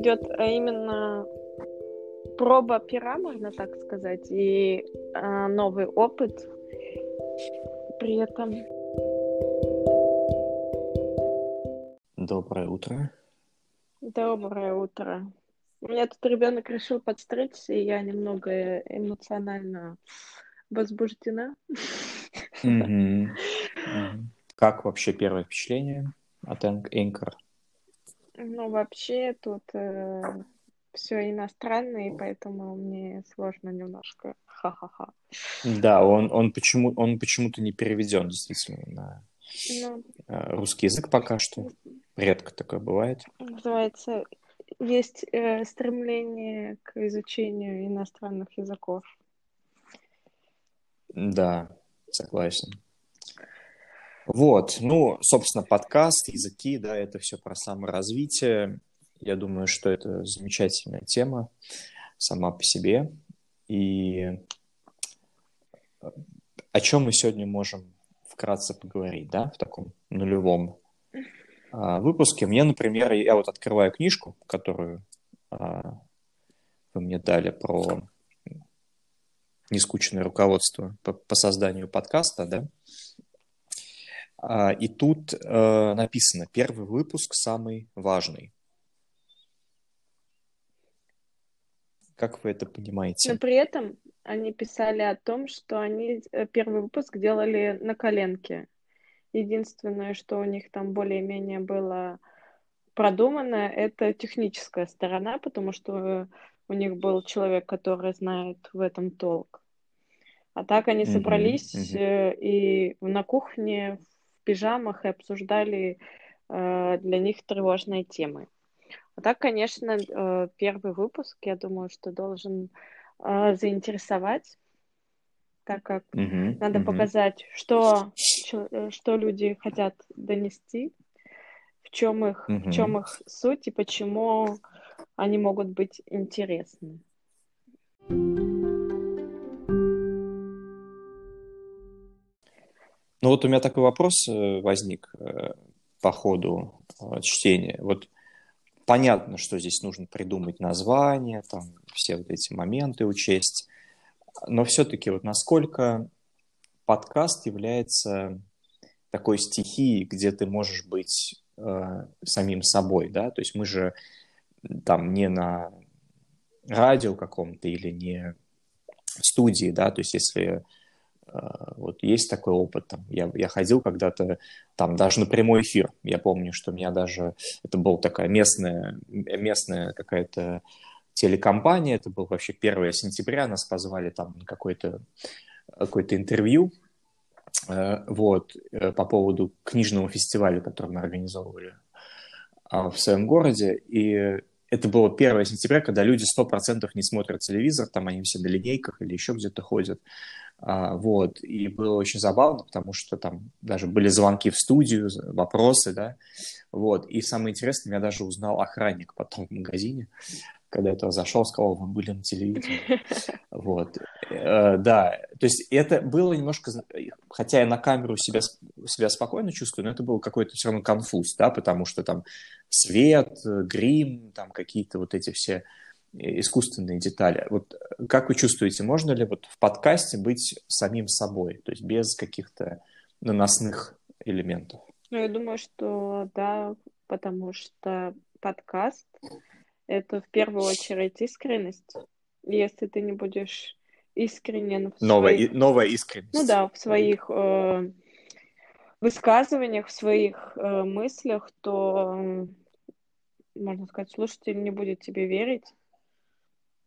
идет а именно проба пера, можно так сказать, и а, новый опыт при этом. Доброе утро. Доброе утро. У меня тут ребенок решил подстричься, и я немного эмоционально возбуждена. Как вообще первое впечатление от Anchor? Ну, вообще тут э, все иностранное, и поэтому мне сложно немножко. Ха-ха-ха. Да, он, он, почему, он почему-то не переведен действительно на Ну, э, русский язык пока что. Редко такое бывает. называется, есть э, стремление к изучению иностранных языков. Да, согласен. Вот, ну, собственно, подкаст, языки, да, это все про саморазвитие. Я думаю, что это замечательная тема сама по себе. И о чем мы сегодня можем вкратце поговорить, да, в таком нулевом а, выпуске. Мне, например, я вот открываю книжку, которую а, вы мне дали про нескучное руководство по, по созданию подкаста, да, и тут э, написано, первый выпуск самый важный. Как вы это понимаете? Но при этом они писали о том, что они э, первый выпуск делали на коленке. Единственное, что у них там более-менее было продумано, это техническая сторона, потому что у них был человек, который знает в этом толк. А так они собрались мгм. э, и на кухне пижамах и обсуждали э, для них тревожные темы. А так, конечно, э, первый выпуск, я думаю, что должен э, заинтересовать, так как Мгм, надо мгм. показать, что, э, что люди хотят донести, в чем их, в чем их суть и почему они могут быть интересны. Ну вот у меня такой вопрос э, возник э, по ходу э, чтения. Вот понятно, что здесь нужно придумать название, там все вот эти моменты учесть, но все-таки вот насколько подкаст является такой стихией, где ты можешь быть э, самим собой, да? То есть мы же там не на радио каком-то или не в студии, да, то есть если вот есть такой опыт, там, я, я ходил когда-то там даже на прямой эфир, я помню, что у меня даже, это была такая местная, местная какая-то телекомпания, это был вообще 1 сентября, нас позвали там на какое-то какое-то интервью, э, вот, э, по поводу книжного фестиваля, который мы организовывали а, в своем городе, и это было 1 сентября, когда люди 100% не смотрят телевизор, там они все на линейках или еще где-то ходят. А, вот. И было очень забавно, потому что там даже были звонки в студию, вопросы, да. Вот. И самое интересное, я даже узнал охранник потом в магазине, когда я туда зашел, сказал, вы были на телевидении. Вот. Э, Да, то есть это было немножко, хотя я на камеру себя, себя спокойно чувствую, но это был какой-то все равно конфуз, да, потому что там свет, э, грим, там какие-то вот эти все э, искусственные детали. Вот как вы чувствуете, можно ли вот в подкасте быть самим собой, то есть без каких-то наносных элементов? Ну, я думаю, что да, потому что подкаст — это в первую очередь искренность. Если ты не будешь искренен в Новая, своих... и- новая искренность. Ну да, в своих э, высказываниях, в своих э, мыслях, то, можно сказать, слушатель не будет тебе верить.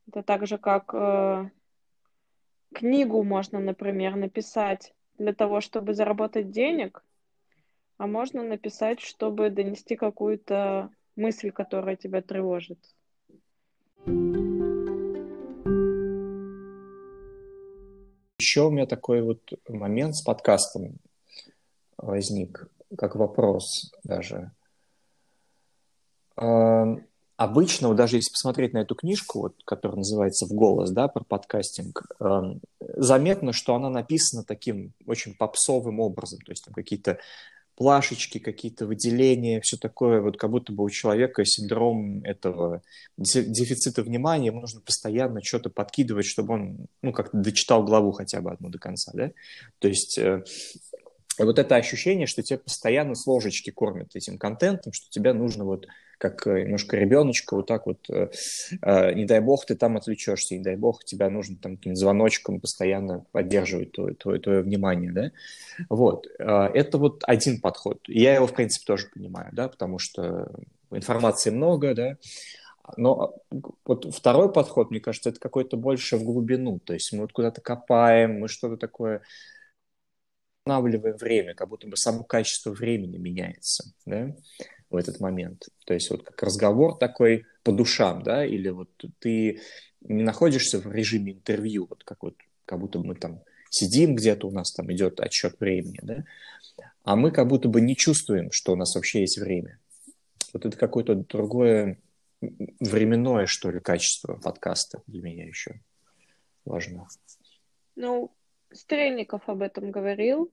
Это так же, как э, книгу можно, например, написать для того, чтобы заработать денег, а можно написать, чтобы донести какую-то мысль, которая тебя тревожит. Еще у меня такой вот момент с подкастом возник, как вопрос даже. Обычно, вот даже если посмотреть на эту книжку, вот, которая называется «В голос», да, про подкастинг, эм, заметно, что она написана таким очень попсовым образом, то есть там какие-то плашечки, какие-то выделения, все такое, вот как будто бы у человека синдром этого дефицита внимания, ему нужно постоянно что-то подкидывать, чтобы он, ну, как-то дочитал главу хотя бы одну до конца, да? То есть э, вот это ощущение, что тебя постоянно с ложечки кормят этим контентом, что тебе нужно вот как э, немножко ребеночка, вот так вот, э, э, не дай бог, ты там отвлечешься, не дай бог, тебя нужно там звоночком постоянно поддерживать твое, твое, твое внимание, да, вот, э, это вот один подход, я его, в принципе, тоже понимаю, да, потому что информации много, да, но вот второй подход, мне кажется, это какой-то больше в глубину, то есть мы вот куда-то копаем, мы что-то такое останавливаем время, как будто бы само качество времени меняется, да, в этот момент. То есть вот как разговор такой по душам, да, или вот ты не находишься в режиме интервью, вот как вот, как будто мы там сидим где-то, у нас там идет отсчет времени, да, а мы как будто бы не чувствуем, что у нас вообще есть время. Вот это какое-то другое временное, что ли, качество подкаста для меня еще важно. Ну, Стрельников об этом говорил,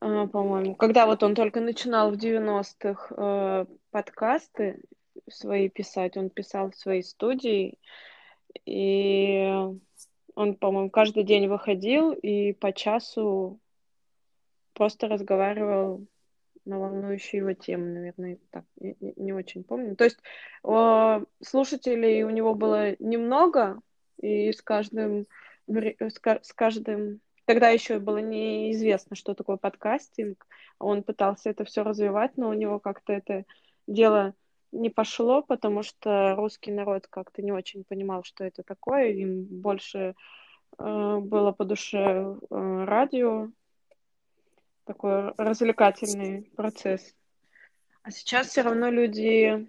а, по-моему, когда вот он только начинал в 90-х э, подкасты свои писать, он писал в своей студии, и он, по-моему, каждый день выходил и по часу просто разговаривал на волнующие его темы, наверное, так, не, не очень помню. То есть э, слушателей у него было немного, и с каждым, с каждым Тогда еще было неизвестно, что такое подкастинг. Он пытался это все развивать, но у него как-то это дело не пошло, потому что русский народ как-то не очень понимал, что это такое. Им больше э, было по душе э, радио, такой развлекательный процесс. А сейчас все равно люди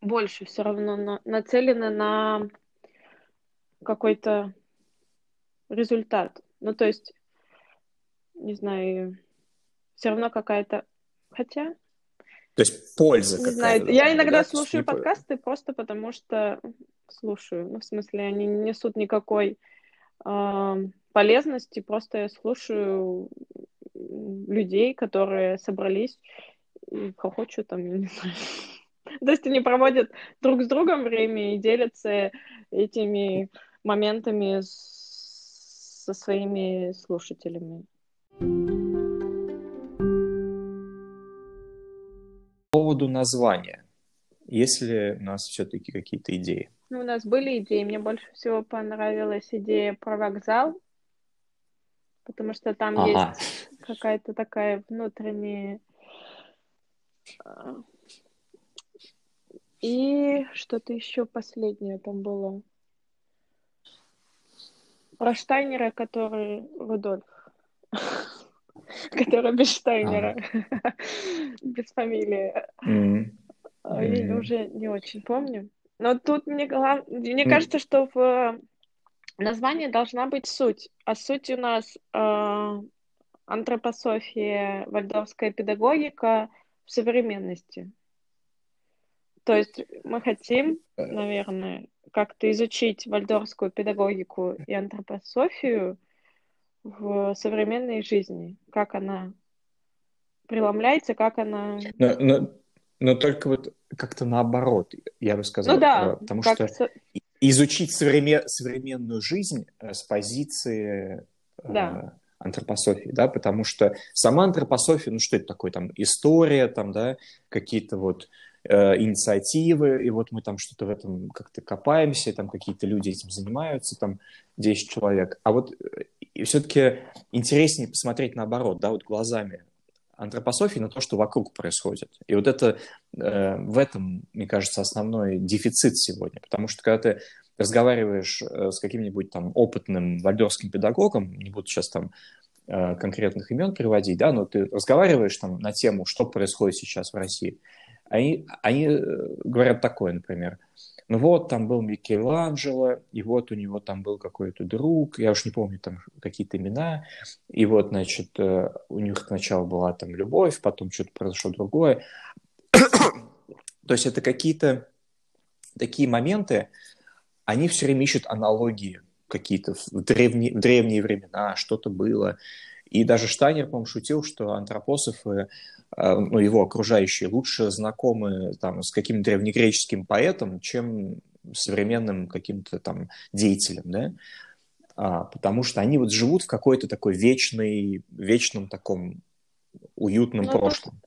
больше все равно на, нацелены на какой-то результат. Ну, то есть, не знаю, все равно какая-то... Хотя... То есть польза Не знаю, я иногда да? слушаю не... подкасты просто потому, что слушаю. Ну, в смысле, они не несут никакой э, полезности, просто я слушаю людей, которые собрались и хохочут там, я не знаю. То есть они проводят друг с другом время и делятся этими моментами с со своими слушателями. По поводу названия. Есть ли у нас все-таки какие-то идеи? Ну, у нас были идеи. Мне больше всего понравилась идея про вокзал, потому что там ага. есть какая-то такая внутренняя... А, и что-то еще последнее там было. Про Штайнера, который Рудольф. Который без Штайнера. Без фамилии. Я уже не очень помню. Но тут мне, мне кажется, что в названии должна быть суть. А суть у нас э, антропософия, вальдорфская педагогика в современности. То есть мы хотим, э. наверное, как-то изучить вальдорскую педагогику и антропософию в современной жизни, как она преломляется, как она... Но, но, но только вот как-то наоборот, я бы сказал. Ну да. Э, потому что со... изучить современ... современную жизнь э, с позиции э, да. э, антропософии, да, потому что сама антропософия, ну что это такое, там история, там, да, какие-то вот Э, инициативы, и вот мы там что-то в этом как-то копаемся, там какие-то люди этим занимаются, там 10 человек. А вот э, все-таки интереснее посмотреть наоборот, да, вот глазами антропософии на то, что вокруг происходит. И вот это э, в этом, мне кажется, основной дефицит сегодня, потому что когда ты разговариваешь э, с каким-нибудь там опытным вальдорским педагогом, не буду сейчас там конкретных имен приводить, да, но ты разговариваешь там на тему, что происходит сейчас в России, они, они э, говорят такое, например, ну вот, там был Микеланджело, и вот у него там был какой-то друг, я уж не помню там какие-то имена, и вот, значит, э, у них сначала была там любовь, потом что-то произошло другое. То есть это какие-то такие моменты, они все время ищут аналогии какие-то в древние, в древние времена, что-то было. И даже Штайнер, по-моему, шутил, что антропософы, ну, его окружающие, лучше знакомы там, с каким-то древнегреческим поэтом, чем современным каким-то там деятелем, да, а, потому что они вот живут в какой-то такой вечной, вечном таком уютном ну, прошлом.